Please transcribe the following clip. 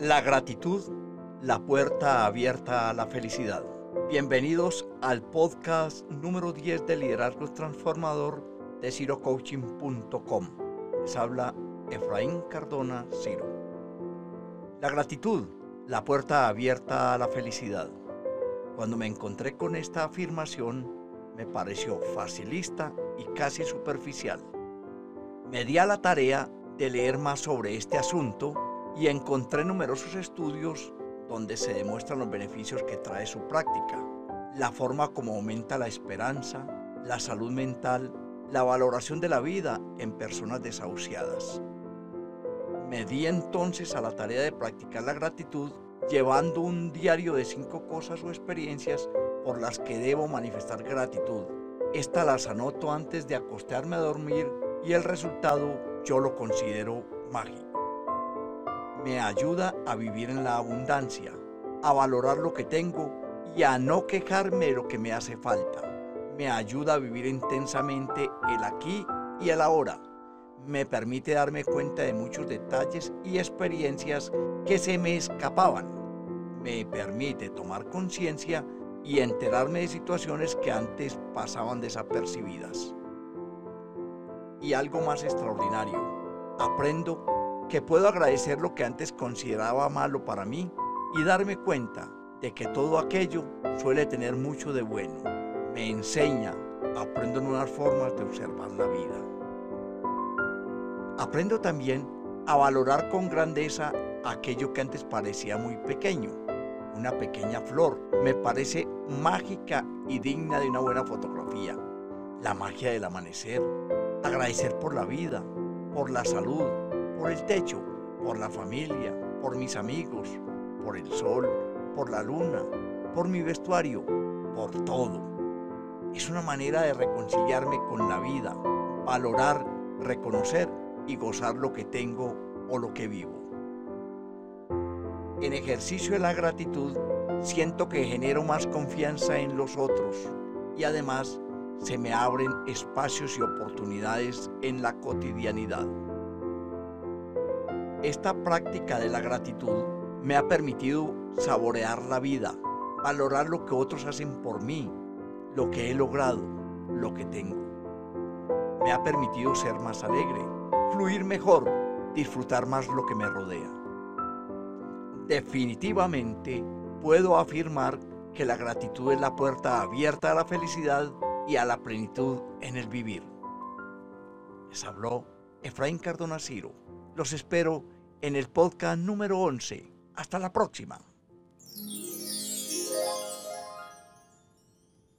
La gratitud, la puerta abierta a la felicidad. Bienvenidos al podcast número 10 de Liderazgo Transformador de cirocoaching.com. Les habla Efraín Cardona Ciro. La gratitud, la puerta abierta a la felicidad. Cuando me encontré con esta afirmación, me pareció facilista y casi superficial. Me di a la tarea de leer más sobre este asunto y encontré numerosos estudios donde se demuestran los beneficios que trae su práctica, la forma como aumenta la esperanza, la salud mental, la valoración de la vida en personas desahuciadas. Me di entonces a la tarea de practicar la gratitud llevando un diario de cinco cosas o experiencias por las que debo manifestar gratitud. Estas las anoto antes de acostarme a dormir y el resultado yo lo considero mágico me ayuda a vivir en la abundancia, a valorar lo que tengo y a no quejarme de lo que me hace falta. Me ayuda a vivir intensamente el aquí y el ahora. Me permite darme cuenta de muchos detalles y experiencias que se me escapaban. Me permite tomar conciencia y enterarme de situaciones que antes pasaban desapercibidas. Y algo más extraordinario, aprendo que puedo agradecer lo que antes consideraba malo para mí y darme cuenta de que todo aquello suele tener mucho de bueno. Me enseña, aprendo nuevas formas de observar la vida. Aprendo también a valorar con grandeza aquello que antes parecía muy pequeño. Una pequeña flor me parece mágica y digna de una buena fotografía. La magia del amanecer, agradecer por la vida, por la salud, por el techo, por la familia, por mis amigos, por el sol, por la luna, por mi vestuario, por todo. Es una manera de reconciliarme con la vida, valorar, reconocer y gozar lo que tengo o lo que vivo. En ejercicio de la gratitud, siento que genero más confianza en los otros y además se me abren espacios y oportunidades en la cotidianidad. Esta práctica de la gratitud me ha permitido saborear la vida, valorar lo que otros hacen por mí, lo que he logrado, lo que tengo. Me ha permitido ser más alegre, fluir mejor, disfrutar más lo que me rodea. Definitivamente puedo afirmar que la gratitud es la puerta abierta a la felicidad y a la plenitud en el vivir. Les habló Efraín Cardona Ciro los espero en el podcast número 11. Hasta la próxima.